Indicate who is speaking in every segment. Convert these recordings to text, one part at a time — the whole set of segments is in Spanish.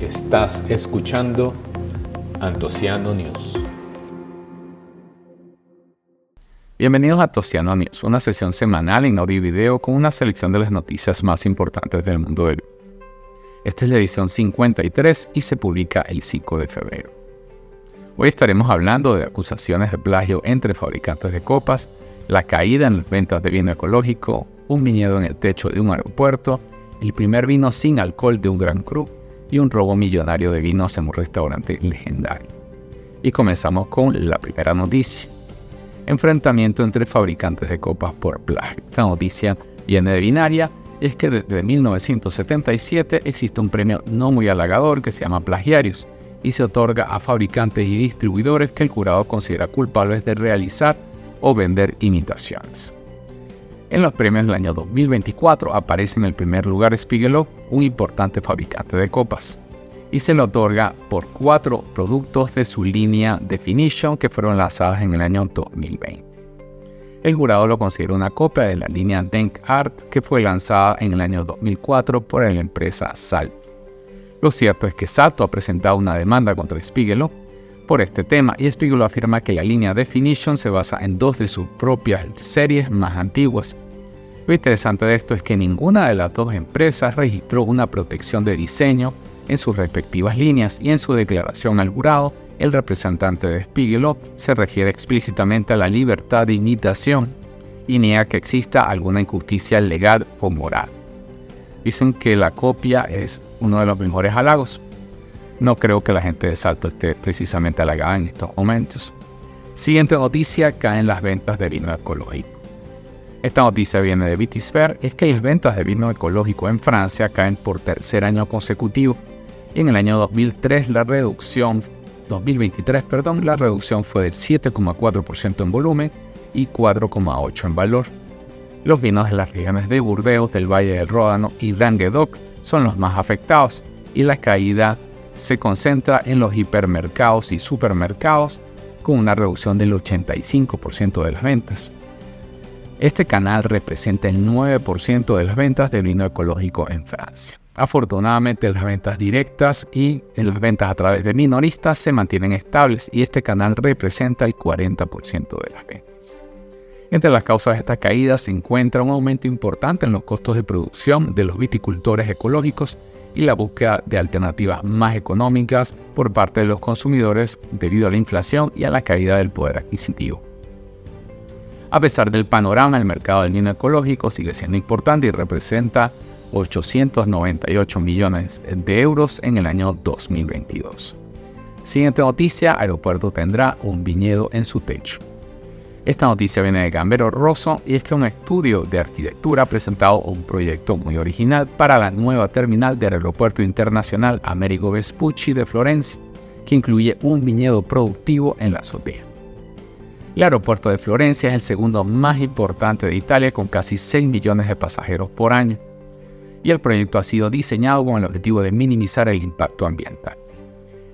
Speaker 1: Estás escuchando Antociano News.
Speaker 2: Bienvenidos a Antociano News, una sesión semanal en audio y video con una selección de las noticias más importantes del mundo del Esta es la edición 53 y se publica el 5 de febrero. Hoy estaremos hablando de acusaciones de plagio entre fabricantes de copas, la caída en las ventas de vino ecológico, un viñedo en el techo de un aeropuerto, el primer vino sin alcohol de un Gran Cru y un robo millonario de vinos en un restaurante legendario. Y comenzamos con la primera noticia. Enfrentamiento entre fabricantes de copas por plagio. Esta noticia viene de Binaria y es que desde 1977 existe un premio no muy halagador que se llama Plagiarius y se otorga a fabricantes y distribuidores que el jurado considera culpables de realizar o vender imitaciones. En los premios del año 2024 aparece en el primer lugar Spiegelau, un importante fabricante de copas, y se le otorga por cuatro productos de su línea Definition que fueron lanzadas en el año 2020. El jurado lo considera una copia de la línea Denk Art que fue lanzada en el año 2004 por la empresa Salto. Lo cierto es que Salto ha presentado una demanda contra Spiegelau por este tema y Spiegel afirma que la línea Definition se basa en dos de sus propias series más antiguas. Lo interesante de esto es que ninguna de las dos empresas registró una protección de diseño en sus respectivas líneas y en su declaración al jurado, el representante de Spiegelau se refiere explícitamente a la libertad de imitación y niega que exista alguna injusticia legal o moral. Dicen que la copia es uno de los mejores halagos, no creo que la gente de Salto esté precisamente halagada en estos momentos. Siguiente noticia, caen las ventas de vino ecológico. Esta noticia viene de Vitisphere, es que las ventas de vino ecológico en Francia caen por tercer año consecutivo. Y en el año 2003 la reducción, 2023, perdón, la reducción fue del 7,4% en volumen y 4,8% en valor. Los vinos de las regiones de Burdeos, del Valle del Ródano y Languedoc son los más afectados y la caída se concentra en los hipermercados y supermercados con una reducción del 85% de las ventas. Este canal representa el 9% de las ventas de vino ecológico en Francia. Afortunadamente las ventas directas y las ventas a través de minoristas se mantienen estables y este canal representa el 40% de las ventas. Entre las causas de esta caída se encuentra un aumento importante en los costos de producción de los viticultores ecológicos y la búsqueda de alternativas más económicas por parte de los consumidores debido a la inflación y a la caída del poder adquisitivo. A pesar del panorama, el mercado del vino ecológico sigue siendo importante y representa 898 millones de euros en el año 2022. Siguiente noticia, Aeropuerto tendrá un viñedo en su techo. Esta noticia viene de Gambero Rosso y es que un estudio de arquitectura ha presentado un proyecto muy original para la nueva terminal del Aeropuerto Internacional Amerigo Vespucci de Florencia, que incluye un viñedo productivo en la azotea. El aeropuerto de Florencia es el segundo más importante de Italia con casi 6 millones de pasajeros por año, y el proyecto ha sido diseñado con el objetivo de minimizar el impacto ambiental.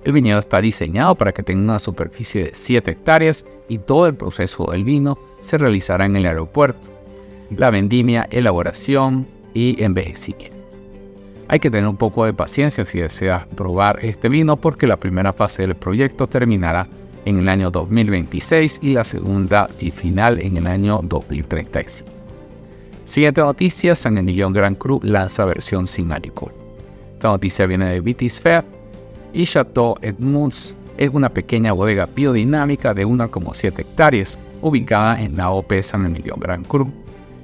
Speaker 2: El viñedo está diseñado para que tenga una superficie de 7 hectáreas y todo el proceso del vino se realizará en el aeropuerto. La vendimia, elaboración y envejecimiento. Hay que tener un poco de paciencia si deseas probar este vino porque la primera fase del proyecto terminará en el año 2026 y la segunda y final en el año 2035. Siguiente noticia, San Emilion Grand Cru lanza versión sin alcohol. Esta noticia viene de Vitis Fair y Chateau Edmunds es una pequeña bodega biodinámica de 1,7 hectáreas ubicada en la OP San Emilio Gran Cru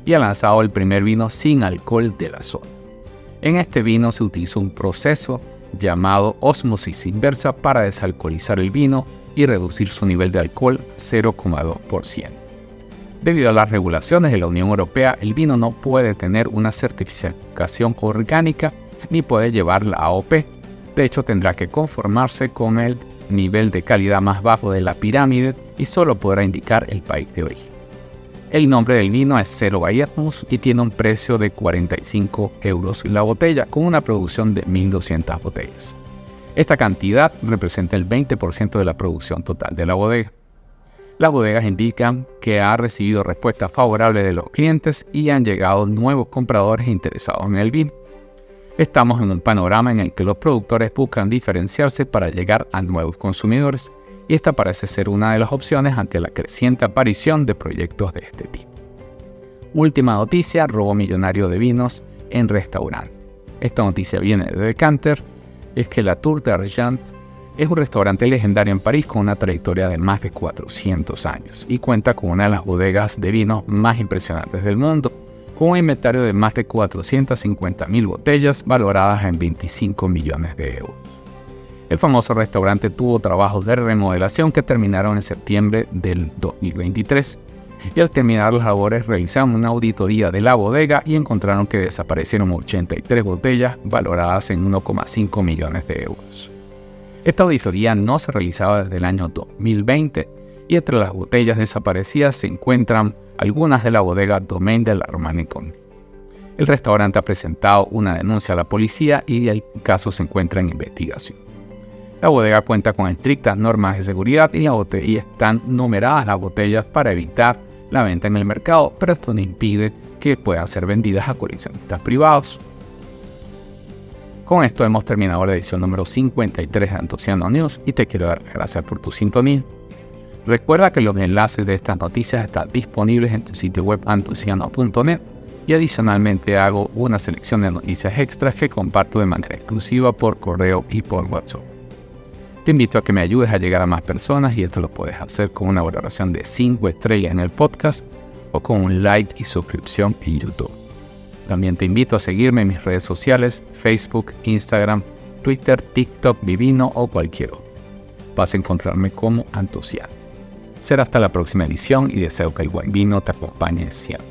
Speaker 2: y ha lanzado el primer vino sin alcohol de la zona. En este vino se utiliza un proceso llamado osmosis inversa para desalcoholizar el vino y reducir su nivel de alcohol 0,2%. Debido a las regulaciones de la Unión Europea, el vino no puede tener una certificación orgánica ni puede llevar la AOP, de hecho, tendrá que conformarse con el nivel de calidad más bajo de la pirámide y solo podrá indicar el país de origen. El nombre del vino es Cero Bayermus y tiene un precio de 45 euros la botella, con una producción de 1.200 botellas. Esta cantidad representa el 20% de la producción total de la bodega. Las bodegas indican que ha recibido respuesta favorable de los clientes y han llegado nuevos compradores interesados en el vino. Estamos en un panorama en el que los productores buscan diferenciarse para llegar a nuevos consumidores y esta parece ser una de las opciones ante la creciente aparición de proyectos de este tipo. Última noticia, robo millonario de vinos en restaurante. Esta noticia viene de Decanter, es que la Tour d'Argent es un restaurante legendario en París con una trayectoria de más de 400 años y cuenta con una de las bodegas de vino más impresionantes del mundo, con un inventario de más de 450.000 botellas valoradas en 25 millones de euros. El famoso restaurante tuvo trabajos de remodelación que terminaron en septiembre del 2023 y al terminar las labores realizaron una auditoría de la bodega y encontraron que desaparecieron 83 botellas valoradas en 1,5 millones de euros. Esta auditoría no se realizaba desde el año 2020 y entre las botellas desaparecidas se encuentran algunas de la bodega Domaine de la. El restaurante ha presentado una denuncia a la policía y el caso se encuentra en investigación. La bodega cuenta con estrictas normas de seguridad y, la y están numeradas las botellas para evitar la venta en el mercado, pero esto no impide que puedan ser vendidas a coleccionistas privados. Con esto hemos terminado la edición número 53 de Antociano News y te quiero dar las gracias por tu sintonía. Recuerda que los enlaces de estas noticias están disponibles en tu sitio web antociano.net y adicionalmente hago una selección de noticias extras que comparto de manera exclusiva por correo y por WhatsApp. Te invito a que me ayudes a llegar a más personas y esto lo puedes hacer con una valoración de 5 estrellas en el podcast o con un like y suscripción en YouTube. También te invito a seguirme en mis redes sociales, Facebook, Instagram, Twitter, TikTok, Vivino o cualquier otro. Vas a encontrarme como Antociano. Será hasta la próxima edición y deseo que el buen vino te acompañe siempre.